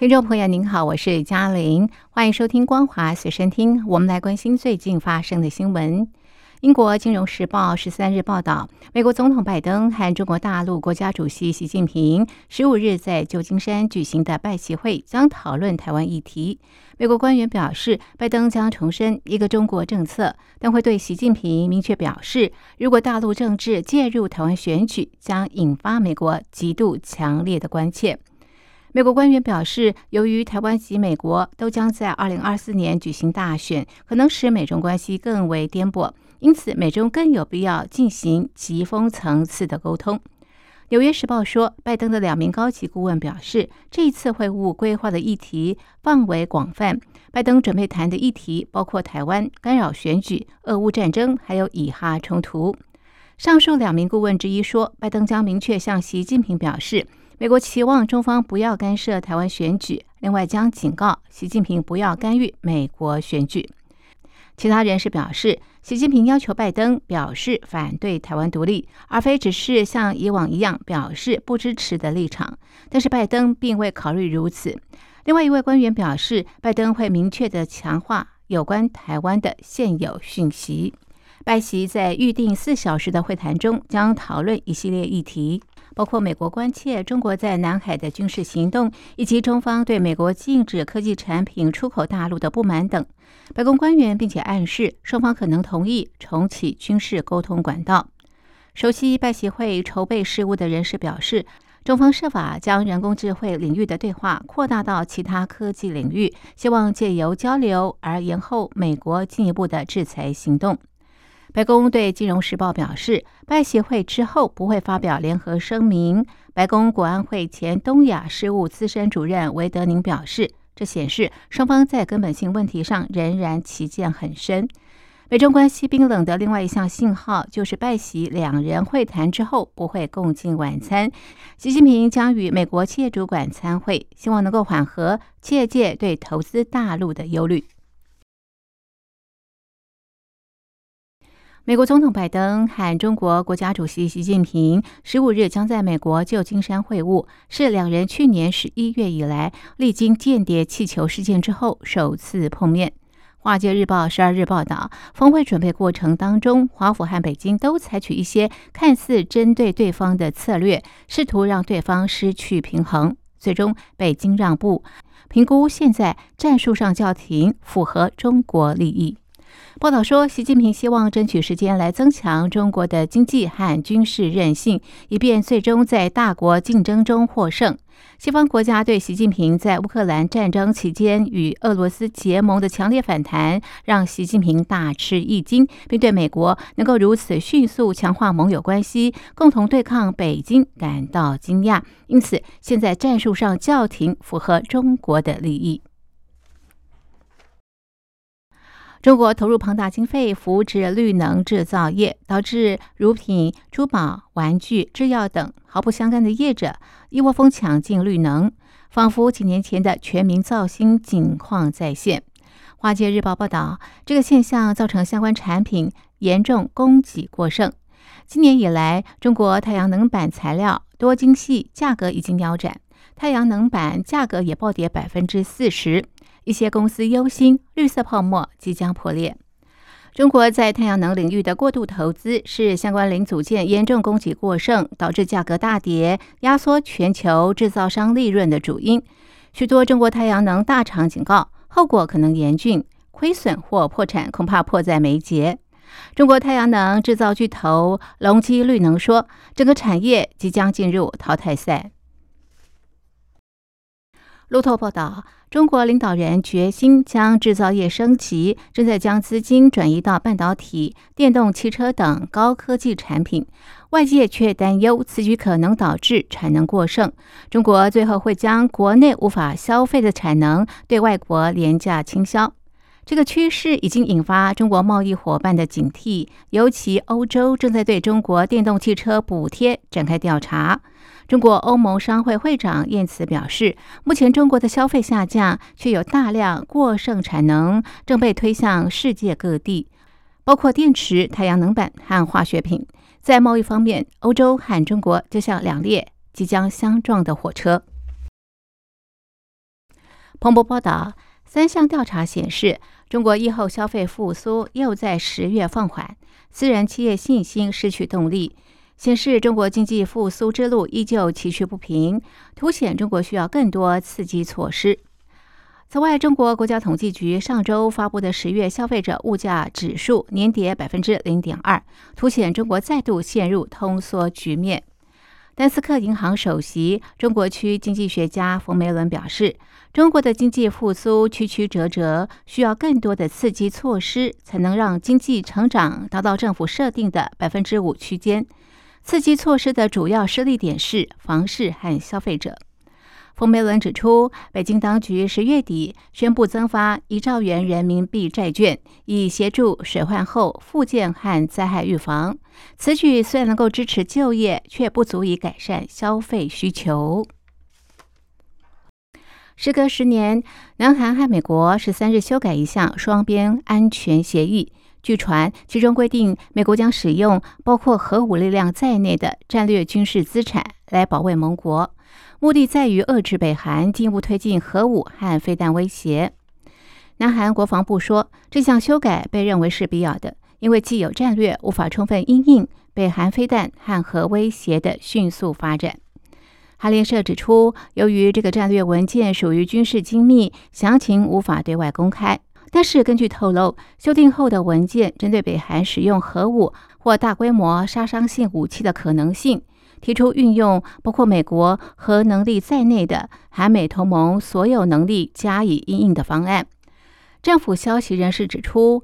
听众朋友您好，我是嘉玲，欢迎收听《光华随身听》，我们来关心最近发生的新闻。英国《金融时报》十三日报道，美国总统拜登和中国大陆国家主席习近平十五日在旧金山举行的拜习会将讨论台湾议题。美国官员表示，拜登将重申一个中国政策，但会对习近平明确表示，如果大陆政治介入台湾选举，将引发美国极度强烈的关切。美国官员表示，由于台湾及美国都将在二零二四年举行大选，可能使美中关系更为颠簸。因此，美中更有必要进行极峰层次的沟通。《纽约时报》说，拜登的两名高级顾问表示，这一次会晤规划的议题范围广泛。拜登准备谈的议题包括台湾、干扰选举、俄乌战争，还有以哈冲突。上述两名顾问之一说，拜登将明确向习近平表示，美国期望中方不要干涉台湾选举，另外将警告习近平不要干预美国选举。其他人士表示，习近平要求拜登表示反对台湾独立，而非只是像以往一样表示不支持的立场。但是拜登并未考虑如此。另外一位官员表示，拜登会明确的强化有关台湾的现有讯息。拜习在预定四小时的会谈中，将讨论一系列议题。包括美国关切中国在南海的军事行动，以及中方对美国禁止科技产品出口大陆的不满等。白宫官员并且暗示，双方可能同意重启军事沟通管道。熟悉拜协会筹备事务的人士表示，中方设法将人工智慧领域的对话扩大到其他科技领域，希望借由交流而延后美国进一步的制裁行动。白宫对《金融时报》表示，拜协会之后不会发表联合声明。白宫国安会前东亚事务资深主任韦德宁表示，这显示双方在根本性问题上仍然歧见很深。美中关系冰冷的另外一项信号，就是拜习两人会谈之后不会共进晚餐。习近平将与美国企业主管参会，希望能够缓和企业界对投资大陆的忧虑。美国总统拜登和中国国家主席习近平十五日将在美国旧金山会晤，是两人去年十一月以来历经间谍气球事件之后首次碰面。《华尔街日报》十二日报道，峰会准备过程当中，华府和北京都采取一些看似针对对方的策略，试图让对方失去平衡。最终，北京让步，评估现在战术上叫停，符合中国利益。报道说，习近平希望争取时间来增强中国的经济和军事韧性，以便最终在大国竞争中获胜。西方国家对习近平在乌克兰战争期间与俄罗斯结盟的强烈反弹，让习近平大吃一惊，并对美国能够如此迅速强化盟友关系，共同对抗北京感到惊讶。因此，现在战术上叫停，符合中国的利益。中国投入庞大经费扶持绿能制造业，导致乳品、珠宝、玩具、制药等毫不相干的业者一窝蜂抢进绿能，仿佛几年前的全民造星景况再现。华尔街日报报道，这个现象造成相关产品严重供给过剩。今年以来，中国太阳能板材料多晶系价格已经腰斩，太阳能板价格也暴跌百分之四十。一些公司忧心绿色泡沫即将破裂。中国在太阳能领域的过度投资，是相关零组件严重供给过剩，导致价格大跌，压缩全球制造商利润的主因。许多中国太阳能大厂警告，后果可能严峻，亏损或破产恐怕迫在眉睫。中国太阳能制造巨头隆基绿能说，整个产业即将进入淘汰赛。路透报道。中国领导人决心将制造业升级，正在将资金转移到半导体、电动汽车等高科技产品。外界却担忧此举可能导致产能过剩，中国最后会将国内无法消费的产能对外国廉价倾销。这个趋势已经引发中国贸易伙伴的警惕，尤其欧洲正在对中国电动汽车补贴展开调查。中国欧盟商会会长燕慈表示，目前中国的消费下降，却有大量过剩产能正被推向世界各地，包括电池、太阳能板和化学品。在贸易方面，欧洲和中国就像两列即将相撞的火车。彭博报道，三项调查显示。中国疫后消费复苏又在十月放缓，私人企业信心失去动力，显示中国经济复苏之路依旧崎岖不平，凸显中国需要更多刺激措施。此外，中国国家统计局上周发布的十月消费者物价指数年跌百分之零点二，凸显中国再度陷入通缩局面。丹斯克银行首席中国区经济学家冯梅伦表示，中国的经济复苏曲曲折折，需要更多的刺激措施，才能让经济成长达到政府设定的百分之五区间。刺激措施的主要施力点是房市和消费者。冯梅伦指出，北京当局十月底宣布增发一兆元人民币债券，以协助水患后复建和灾害预防。此举虽然能够支持就业，却不足以改善消费需求。时隔十年，南韩和美国十三日修改一项双边安全协议，据传其中规定，美国将使用包括核武力量在内的战略军事资产来保卫盟国。目的在于遏制北韩进一步推进核武和飞弹威胁。南韩国防部说，这项修改被认为是必要的，因为既有战略无法充分应应北韩飞弹和核威胁的迅速发展。韩联社指出，由于这个战略文件属于军事机密，详情无法对外公开。但是，根据透露，修订后的文件针对北韩使用核武或大规模杀伤性武器的可能性。提出运用包括美国核能力在内的韩美同盟所有能力加以应应的方案。政府消息人士指出，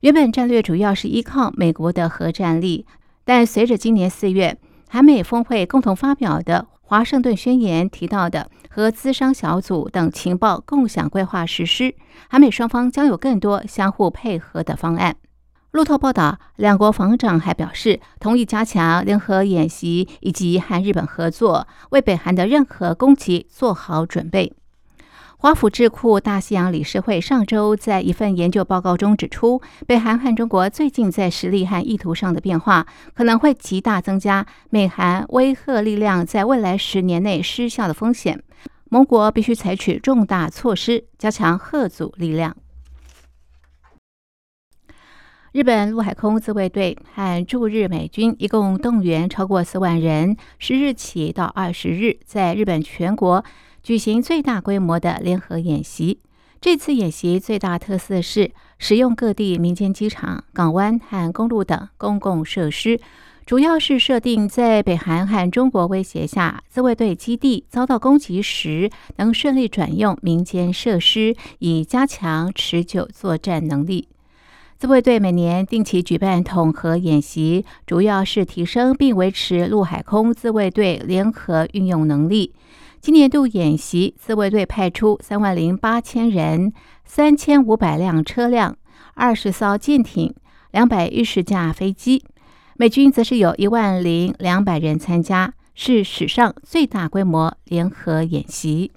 原本战略主要是依靠美国的核战力，但随着今年四月韩美峰会共同发表的华盛顿宣言提到的和资商小组等情报共享规划实施，韩美双方将有更多相互配合的方案。路透报道，两国防长还表示同意加强联合演习，以及和日本合作，为北韩的任何攻击做好准备。华府智库大西洋理事会上周在一份研究报告中指出，北韩和中国最近在实力和意图上的变化，可能会极大增加美韩威慑力量在未来十年内失效的风险。盟国必须采取重大措施，加强核阻力量。日本陆海空自卫队和驻日美军一共动员超过四万人，十日起到二十日，在日本全国举行最大规模的联合演习。这次演习最大特色是使用各地民间机场、港湾和公路等公共设施，主要是设定在北韩和中国威胁下，自卫队基地遭到攻击时能顺利转用民间设施，以加强持久作战能力。自卫队每年定期举办统合演习，主要是提升并维持陆海空自卫队联合运用能力。今年度演习，自卫队派出三万零八千人、三千五百辆车辆、二十艘舰艇、两百一十架飞机。美军则是有一万零两百人参加，是史上最大规模联合演习。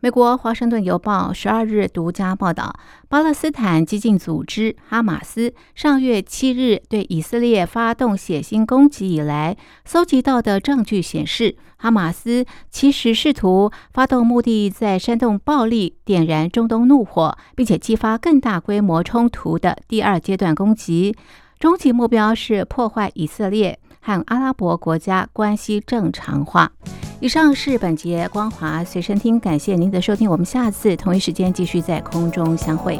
美国《华盛顿邮报》十二日独家报道，巴勒斯坦激进组织哈马斯上月七日对以色列发动血腥攻击以来，搜集到的证据显示，哈马斯其实试图发动目的在煽动暴力、点燃中东怒火，并且激发更大规模冲突的第二阶段攻击，终极目标是破坏以色列和阿拉伯国家关系正常化。以上是本节光华随身听，感谢您的收听，我们下次同一时间继续在空中相会。